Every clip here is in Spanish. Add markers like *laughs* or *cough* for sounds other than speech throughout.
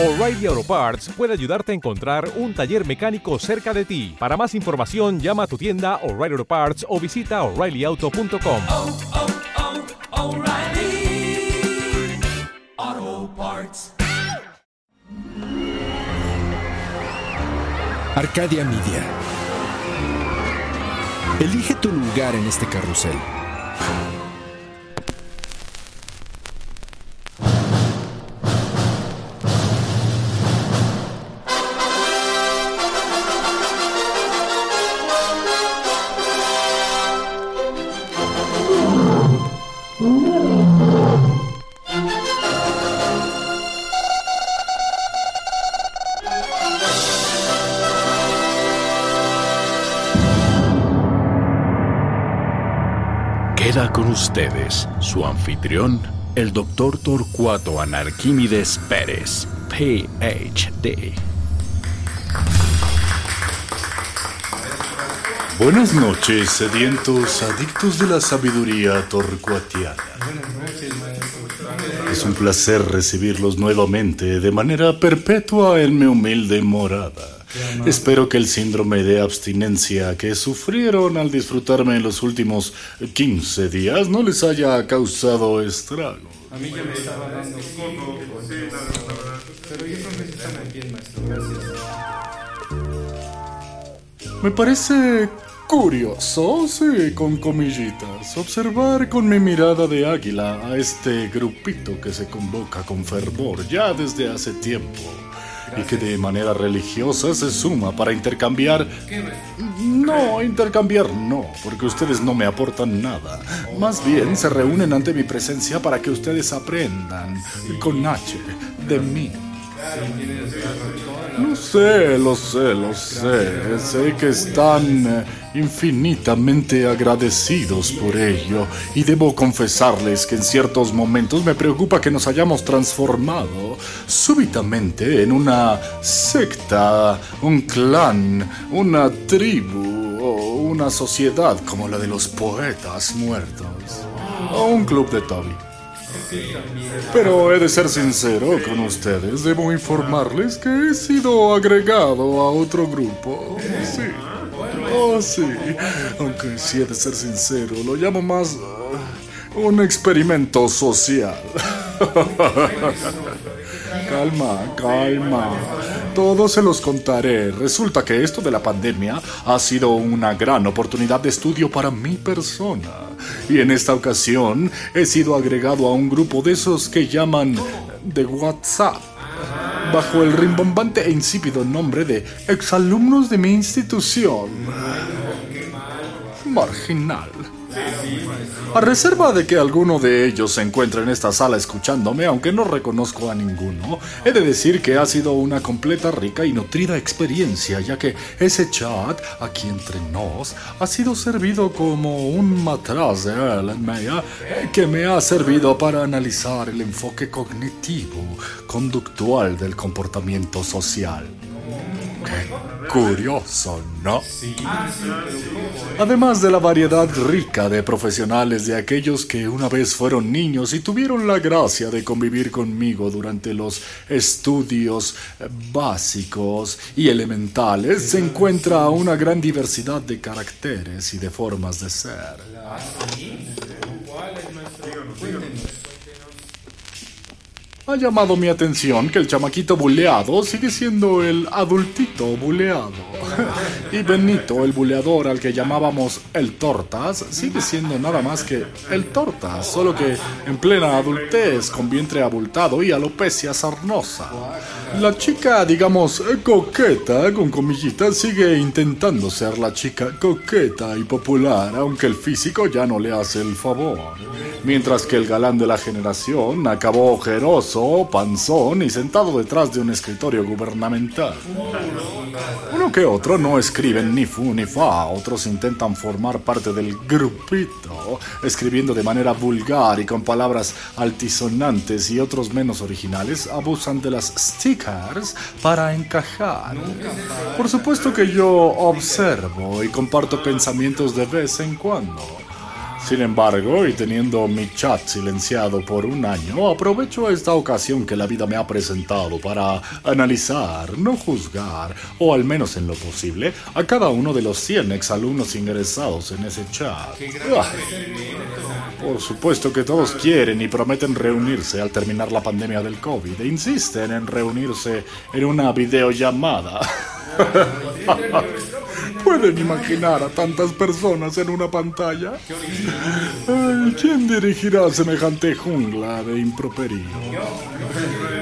O'Reilly Auto Parts puede ayudarte a encontrar un taller mecánico cerca de ti. Para más información, llama a tu tienda O'Reilly Auto Parts o visita oreillyauto.com. oh, oh, O'Reilly Auto Parts. Arcadia Media. Elige tu lugar en este carrusel. Con ustedes su anfitrión, el doctor Torcuato Anarquímedes Pérez, PhD. Buenas noches, sedientos adictos de la sabiduría torcuatiana. Es un placer recibirlos nuevamente de manera perpetua en mi humilde morada. Espero que el síndrome de abstinencia que sufrieron al disfrutarme en los últimos 15 días no les haya causado estragos. A mí ya me estaba dando Pero yo creo que sí estamos bien, maestro. Gracias. Me parece curioso, sí, con comillitas, observar con mi mirada de águila a este grupito que se convoca con fervor ya desde hace tiempo y que de manera religiosa se suma para intercambiar... No, intercambiar no, porque ustedes no me aportan nada. Más bien se reúnen ante mi presencia para que ustedes aprendan, con H, de mí. Lo sé, lo sé, lo sé. Sé que están eh, infinitamente agradecidos por ello. Y debo confesarles que en ciertos momentos me preocupa que nos hayamos transformado súbitamente en una secta, un clan, una tribu o una sociedad como la de los poetas muertos. O un club de Toby. Pero he de ser sincero con ustedes. Debo informarles que he sido agregado a otro grupo. Sí. Oh, sí. Aunque sí he de ser sincero, lo llamo más uh, un experimento social. *laughs* calma, calma. Todos se los contaré. Resulta que esto de la pandemia ha sido una gran oportunidad de estudio para mi persona. Y en esta ocasión he sido agregado a un grupo de esos que llaman de WhatsApp. Bajo el rimbombante e insípido nombre de exalumnos de mi institución. Marginal. A reserva de que alguno de ellos se encuentre en esta sala escuchándome, aunque no reconozco a ninguno, he de decir que ha sido una completa, rica y nutrida experiencia, ya que ese chat, aquí entre nos, ha sido servido como un matraz de Ellen Meyer, que me ha servido para analizar el enfoque cognitivo, conductual del comportamiento social. Curioso, ¿no? Además de la variedad rica de profesionales de aquellos que una vez fueron niños y tuvieron la gracia de convivir conmigo durante los estudios básicos y elementales, se encuentra una gran diversidad de caracteres y de formas de ser. Ha llamado mi atención que el chamaquito buleado sigue siendo el adultito buleado. *laughs* Y Benito, el buleador al que llamábamos el Tortas, sigue siendo nada más que el Tortas, solo que en plena adultez, con vientre abultado y alopecia sarnosa. La chica, digamos, coqueta, con comillitas, sigue intentando ser la chica coqueta y popular, aunque el físico ya no le hace el favor. Mientras que el galán de la generación acabó ojeroso, panzón y sentado detrás de un escritorio gubernamental. Uno que otro no escriben ni fu ni fa, otros intentan formar parte del grupito, escribiendo de manera vulgar y con palabras altisonantes y otros menos originales abusan de las stickers para encajar. Por supuesto que yo observo y comparto pensamientos de vez en cuando. Sin embargo, y teniendo mi chat silenciado por un año, aprovecho esta ocasión que la vida me ha presentado para analizar, no juzgar, o al menos en lo posible, a cada uno de los 100 exalumnos ingresados en ese chat. Por supuesto que todos quieren y prometen reunirse al terminar la pandemia del COVID e insisten en reunirse en una videollamada. ¿Pueden imaginar a tantas personas en una pantalla? ¿Quién dirigirá semejante jungla de improperio?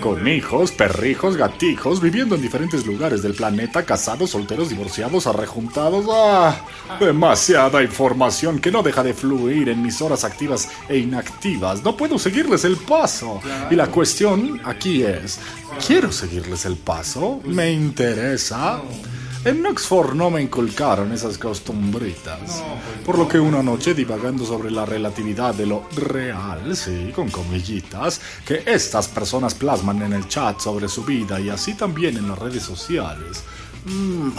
Con hijos, perrijos, gatijos, viviendo en diferentes lugares del planeta, casados, solteros, divorciados, arrejuntados. ¡Ah! Demasiada información que no deja de fluir en mis horas activas e inactivas. No puedo seguirles el paso. Y la cuestión aquí es, ¿quiero seguirles el paso? ¿Me interesa? En Oxford no me inculcaron esas costumbritas. Por lo que una noche, divagando sobre la relatividad de lo real, sí, con comillitas, que estas personas plasman en el chat sobre su vida y así también en las redes sociales, mm,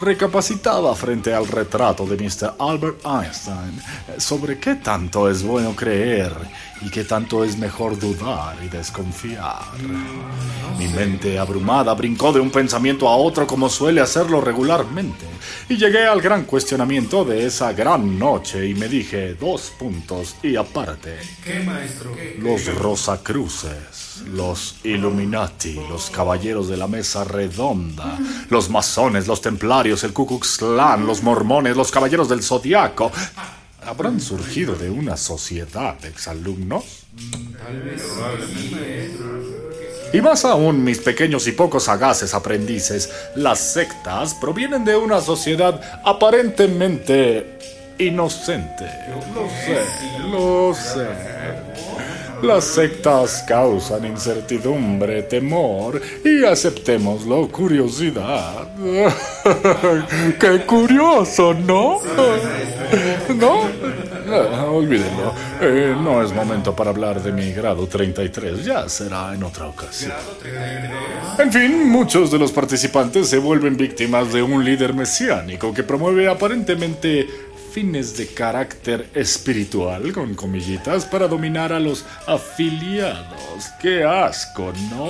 recapacitaba frente al retrato de Mr. Albert Einstein sobre qué tanto es bueno creer y qué tanto es mejor dudar y desconfiar. Mi mente abrumada brincó de un pensamiento a otro como suele hacerlo regularmente y llegué al gran cuestionamiento de esa gran noche y me dije dos puntos y aparte. ¿Qué, maestro? Los Rosacruces, los Illuminati, los Caballeros de la Mesa Redonda, los masones, los templarios, el Ku Klux Klan, los mormones, los Caballeros del Zodiaco. ¿Habrán surgido de una sociedad de exalumnos? Y más aún, mis pequeños y poco sagaces aprendices, las sectas provienen de una sociedad aparentemente inocente. Lo sé, lo sé. Las sectas causan incertidumbre, temor y aceptémoslo, curiosidad. *laughs* ¡Qué curioso, ¿no? ¿No? Ah, olvídenlo. Eh, no es momento para hablar de mi grado 33. Ya será en otra ocasión. En fin, muchos de los participantes se vuelven víctimas de un líder mesiánico que promueve aparentemente fines de carácter espiritual, con comillitas, para dominar a los afiliados. ¡Qué asco, ¿no?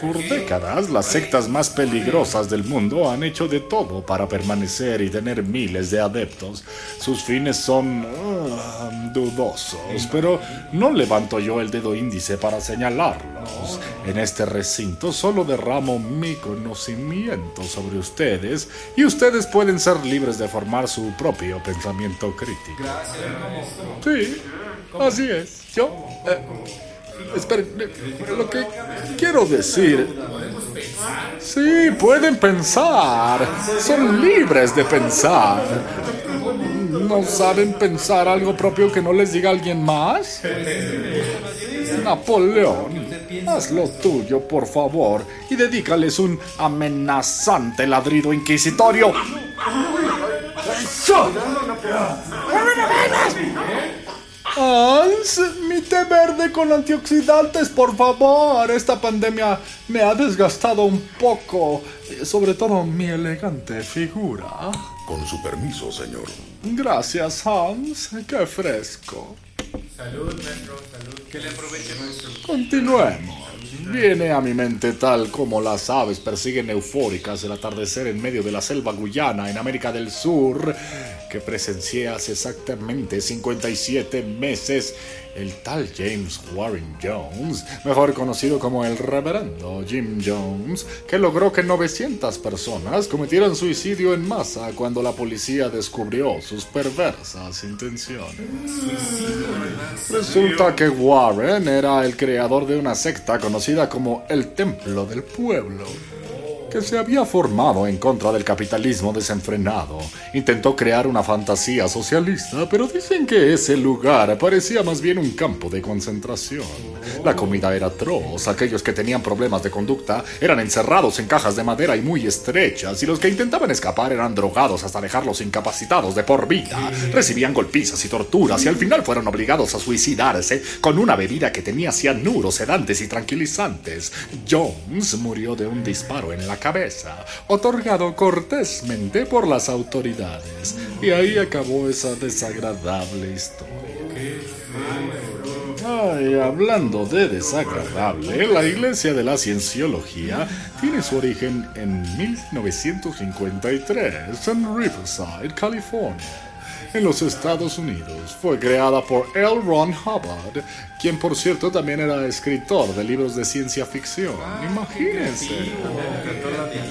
Por décadas, las sectas más peligrosas del mundo han hecho de todo para permanecer y tener miles de adeptos. Sus fines son ah, dudosos, pero no levanto yo el dedo índice para señalarlos. En este recinto solo derramo mi conocimiento sobre ustedes y ustedes pueden ser libres de formar su propio pensamiento crítico. Sí, así es. Yo... eh, Esperen, eh, lo que quiero decir... Sí, pueden pensar. Son libres de pensar. ¿No saben pensar algo propio que no les diga alguien más? Napoleón, haz lo tuyo, por favor, y dedícales un amenazante ladrido inquisitorio. Hans, mi té verde con antioxidantes, por favor. Esta pandemia me ha desgastado un poco, eh, sobre todo mi elegante figura. Con su permiso, señor. Gracias, Hans. Qué fresco. Salud, maestro, salud. Que le aproveche, maestro. Continuemos. Viene a mi mente tal como las aves persiguen eufóricas el atardecer en medio de la selva guyana en América del Sur, que presencié hace exactamente 57 meses el tal James Warren Jones, mejor conocido como el reverendo Jim Jones, que logró que 900 personas cometieran suicidio en masa cuando la policía descubrió sus perversas intenciones. Resulta que Warren era el creador de una secta conocida como el Templo del Pueblo que se había formado en contra del capitalismo desenfrenado. Intentó crear una fantasía socialista, pero dicen que ese lugar parecía más bien un campo de concentración. La comida era atroz, aquellos que tenían problemas de conducta eran encerrados en cajas de madera y muy estrechas, y los que intentaban escapar eran drogados hasta dejarlos incapacitados de por vida. Recibían golpizas y torturas y al final fueron obligados a suicidarse con una bebida que tenía cianuro, sedantes y tranquilizantes. Jones murió de un disparo en la cabeza, otorgado cortésmente por las autoridades. Y ahí acabó esa desagradable historia. Ay, hablando de desagradable, la Iglesia de la Cienciología tiene su origen en 1953 en Riverside, California en los Estados Unidos. Fue creada por L. Ron Hubbard, quien por cierto también era escritor de libros de ciencia ficción. Imagínense.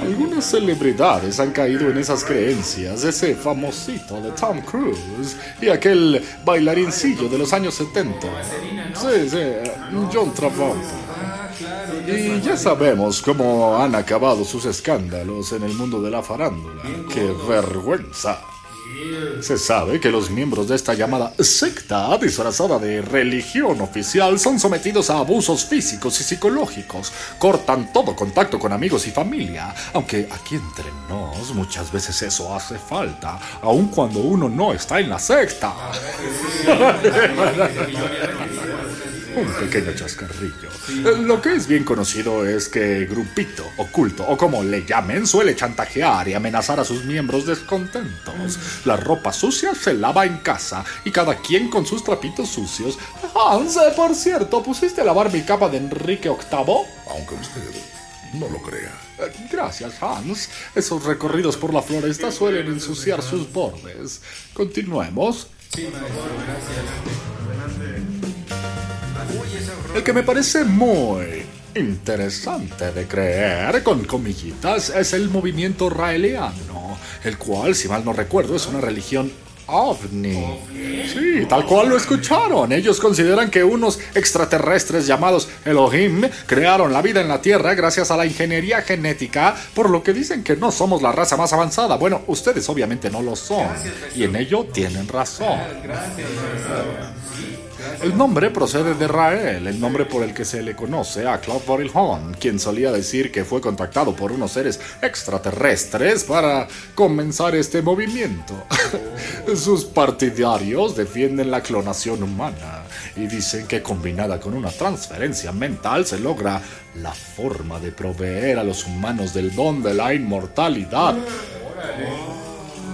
Algunas celebridades han caído en esas creencias. Ese famosito de Tom Cruise y aquel bailarincillo de los años 70. Sí, sí, John Travolta. Y ya sabemos cómo han acabado sus escándalos en el mundo de la farándula. ¡Qué vergüenza! Se sabe que los miembros de esta llamada secta disfrazada de religión oficial son sometidos a abusos físicos y psicológicos, cortan todo contacto con amigos y familia, aunque aquí entre nos muchas veces eso hace falta, aun cuando uno no está en la secta. Un pequeño chascarrillo. Eh, Lo que es bien conocido es que Grupito, oculto o como le llamen, suele chantajear y amenazar a sus miembros descontentos. La ropa sucia se lava en casa y cada quien con sus trapitos sucios. Hans, por cierto, ¿pusiste a lavar mi capa de Enrique VIII? Aunque usted no lo crea. Eh, Gracias, Hans. Esos recorridos por la floresta suelen ensuciar sus bordes. Continuemos. El que me parece muy interesante de creer, con comillitas, es el movimiento raeliano, el cual, si mal no recuerdo, es una religión ovni. Sí, tal cual lo escucharon. Ellos consideran que unos extraterrestres llamados Elohim crearon la vida en la Tierra gracias a la ingeniería genética, por lo que dicen que no somos la raza más avanzada. Bueno, ustedes obviamente no lo son, y en ello tienen razón. El nombre procede de Rael, el nombre por el que se le conoce a Claude Borilhon, quien solía decir que fue contactado por unos seres extraterrestres para comenzar este movimiento. *laughs* Sus partidarios defienden la clonación humana y dicen que combinada con una transferencia mental se logra la forma de proveer a los humanos del don de la inmortalidad. *laughs*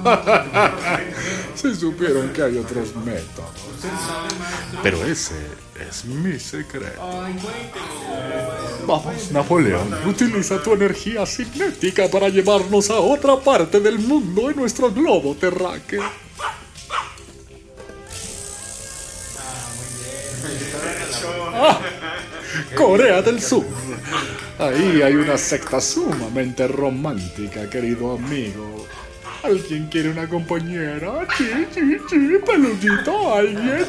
*laughs* Si supieron que hay otros métodos. Pero ese es mi secreto. Vamos, Napoleón, utiliza tu energía cinética para llevarnos a otra parte del mundo en nuestro globo terráqueo. Ah, Corea del Sur. Ahí hay una secta sumamente romántica, querido amigo. ¿Alguien quiere una compañera? Sí, sí, sí, peludito, alguien.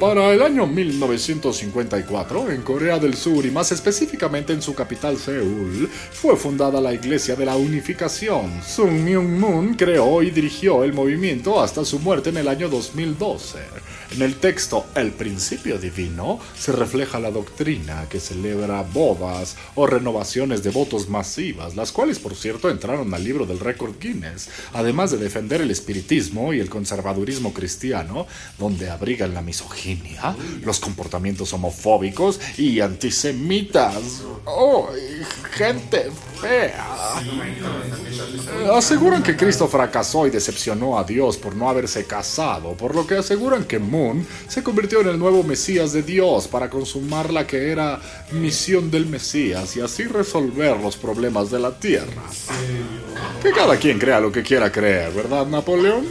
Para el año 1954, en Corea del Sur y más específicamente en su capital Seúl, fue fundada la Iglesia de la Unificación. Sung Myung Moon creó y dirigió el movimiento hasta su muerte en el año 2012. En el texto El principio divino se refleja la doctrina que celebra bodas o renovaciones de votos masivas, las cuales por cierto entraron al libro del récord Guinness, además de defender el espiritismo y el conservadurismo cristiano, donde abrigan la misoginia, los comportamientos homofóbicos y antisemitas. ¡Oh, gente fea! Aseguran que Cristo fracasó y decepcionó a Dios por no haberse casado, por lo que aseguran que Se convirtió en el nuevo Mesías de Dios para consumar la que era misión del Mesías y así resolver los problemas de la tierra. Que cada quien crea lo que quiera creer, ¿verdad, Napoleón?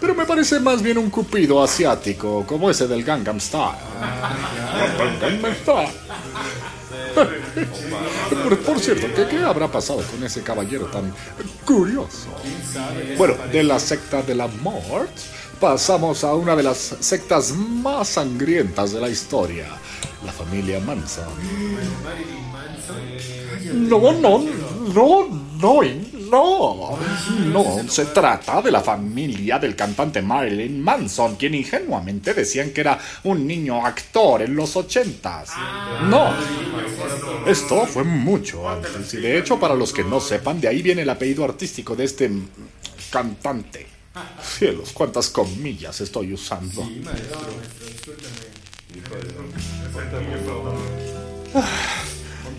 Pero me parece más bien un cupido asiático, como ese del Gangnam Style. *laughs* Por cierto, ¿qué, ¿qué habrá pasado con ese caballero tan curioso? Bueno, de la secta de la Mort, pasamos a una de las sectas más sangrientas de la historia, la familia Manson. No, no, no, no, no. No, se trata de la familia del cantante Marilyn Manson, quien ingenuamente decían que era un niño actor en los ochentas. No, esto fue mucho antes. Y de hecho, para los que no sepan, de ahí viene el apellido artístico de este cantante. Cielos, cuántas comillas estoy usando.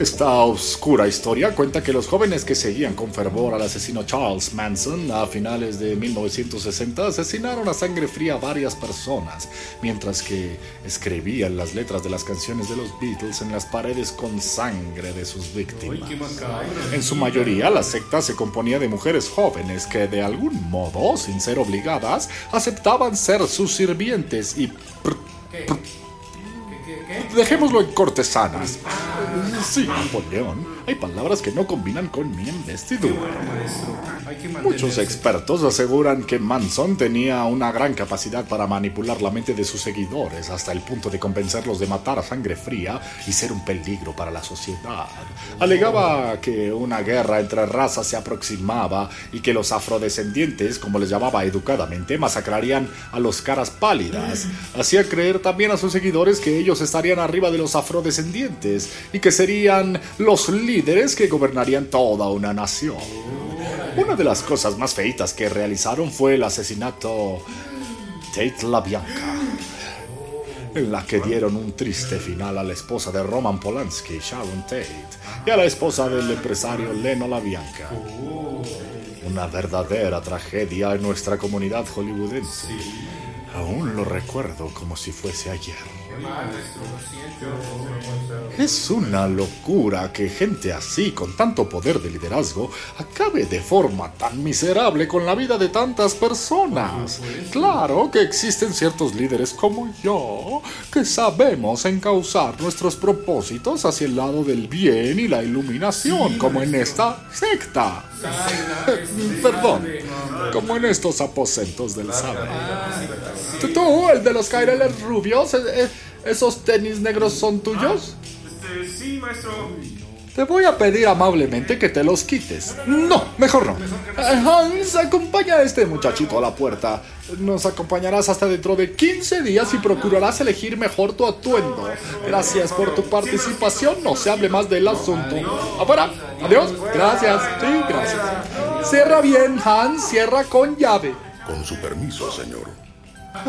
Esta oscura historia cuenta que los jóvenes que seguían con fervor al asesino Charles Manson a finales de 1960 asesinaron a sangre fría a varias personas, mientras que escribían las letras de las canciones de los Beatles en las paredes con sangre de sus víctimas. En su mayoría, la secta se componía de mujeres jóvenes que de algún modo, sin ser obligadas, aceptaban ser sus sirvientes y... Dejémoslo en cortesanas. Sí, Napoleón. Hay palabras que no combinan con mi investidura. Muchos expertos aseguran que Manson tenía una gran capacidad para manipular la mente de sus seguidores hasta el punto de convencerlos de matar a sangre fría y ser un peligro para la sociedad. Alegaba que una guerra entre razas se aproximaba y que los afrodescendientes, como les llamaba educadamente, masacrarían a los caras pálidas. Hacía creer también a sus seguidores que ellos estarían arriba de los afrodescendientes y que serían los líderes que gobernarían toda una nación. Una de las cosas más feitas que realizaron fue el asesinato Tate La Bianca, en la que dieron un triste final a la esposa de Roman Polanski, Sharon Tate, y a la esposa del empresario Leno La Bianca. Una verdadera tragedia en nuestra comunidad hollywoodense. Aún lo recuerdo como si fuese ayer. Es una locura que gente así, con tanto poder de liderazgo, acabe de forma tan miserable con la vida de tantas personas. Claro que existen ciertos líderes como yo, que sabemos encauzar nuestros propósitos hacia el lado del bien y la iluminación, como en esta secta. *laughs* Perdón, como en estos aposentos del saber. ¿Tú, tú, el de los caireles rubios, eh, eh, esos tenis negros son tuyos? Este, sí, maestro. Te voy a pedir amablemente que te los quites. No, mejor no. Hans, acompaña a este muchachito a la puerta. Nos acompañarás hasta dentro de 15 días y procurarás elegir mejor tu atuendo. Gracias por tu participación. No se hable más del asunto. Afuera. Adiós. Gracias. Sí, gracias. Cierra bien, Hans. Cierra con llave. Con su permiso, señor. ¿Por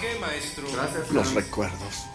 qué, maestro? Los recuerdos.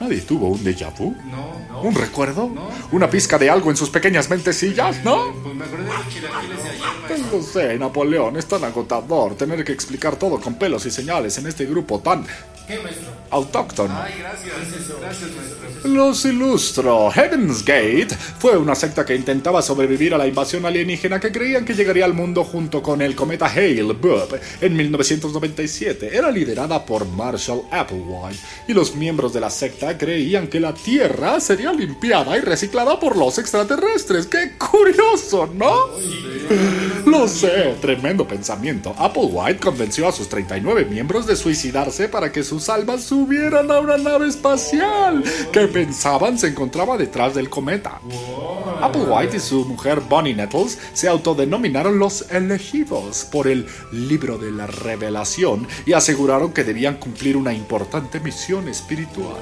¿Nadie tuvo un déjà vu? No, no. ¿Un recuerdo? ¿Una pizca de algo en sus pequeñas mentecillas? ¿No? Pues me acordé de los chilaquiles de ayer, maestro. Lo sé, Napoleón, es tan agotador tener que explicar todo con pelos y señales en este grupo tan ¿Qué, maestro? autóctono. Ay, gracias. Gracias, maestro. Los ilustro. Heaven's Gate fue una secta que intentaba sobrevivir a la invasión alienígena que creían que llegaría al mundo junto con el cometa Hale-Bopp en 1997. Era liderada por Marshall Applewhite y los miembros de la secta creían que la Tierra sería limpiada y reciclada por los extraterrestres. ¡Qué curioso, ¿no? Lo sé, tremendo pensamiento. Applewhite convenció a sus 39 miembros de suicidarse para que sus almas subieran a una nave espacial que pensaban se encontraba detrás del cometa. Applewhite y su mujer Bonnie Nettles se autodenominaron los elegidos por el libro de la revelación y aseguraron que debían cumplir una importante misión espiritual.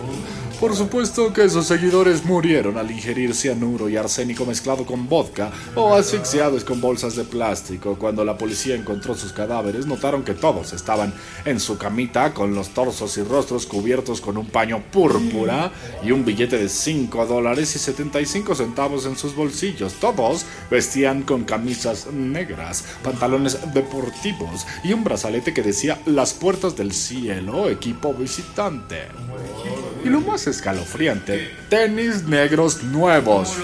Por supuesto que sus seguidores murieron al ingerir cianuro y arsénico mezclado con vodka o asfixiados con bolsas de plástico. Cuando la policía encontró sus cadáveres, notaron que todos estaban en su camita con los torsos y rostros cubiertos con un paño púrpura y un billete de 5 dólares y 75 centavos en sus bolsillos. Todos vestían con camisas negras, pantalones deportivos y un brazalete que decía Las puertas del cielo, equipo visitante. Y lo más escalofriante, tenis negros nuevos.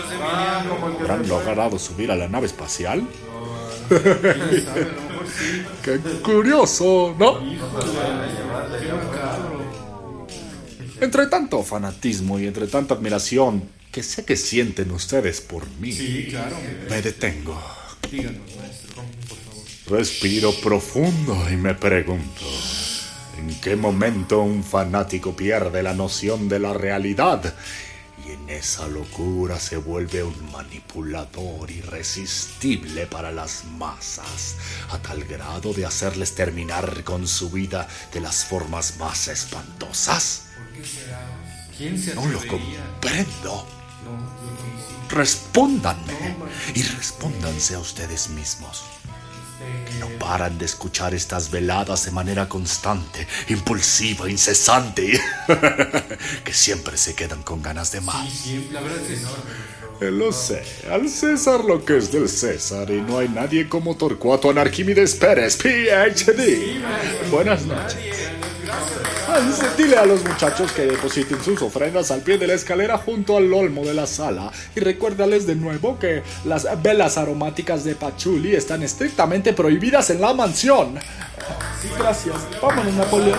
¿Habrán logrado subir a la nave espacial? *laughs* ¡Qué curioso! ¿No? Entre tanto fanatismo y entre tanta admiración que sé que sienten ustedes por mí, me detengo. Respiro profundo y me pregunto, ¿en qué momento un fanático pierde la noción de la realidad? Y en esa locura se vuelve un manipulador irresistible para las masas, a tal grado de hacerles terminar con su vida de las formas más espantosas. ¿Quién se No lo comprendo. Respóndanme y respóndanse a ustedes mismos. Que no paran de escuchar estas veladas de manera constante, impulsiva, incesante, *laughs* que siempre se quedan con ganas de más. Sí, la verdad es enorme. Eh, Lo sé, al César lo que es del César y no hay nadie como Torcuato Anarquímedes Pérez, PhD. Buenas noches. Dile a los muchachos que depositen sus ofrendas al pie de la escalera junto al olmo de la sala y recuérdales de nuevo que las velas aromáticas de Pachuli están estrictamente prohibidas en la mansión. Gracias. Vámonos, Napoleón.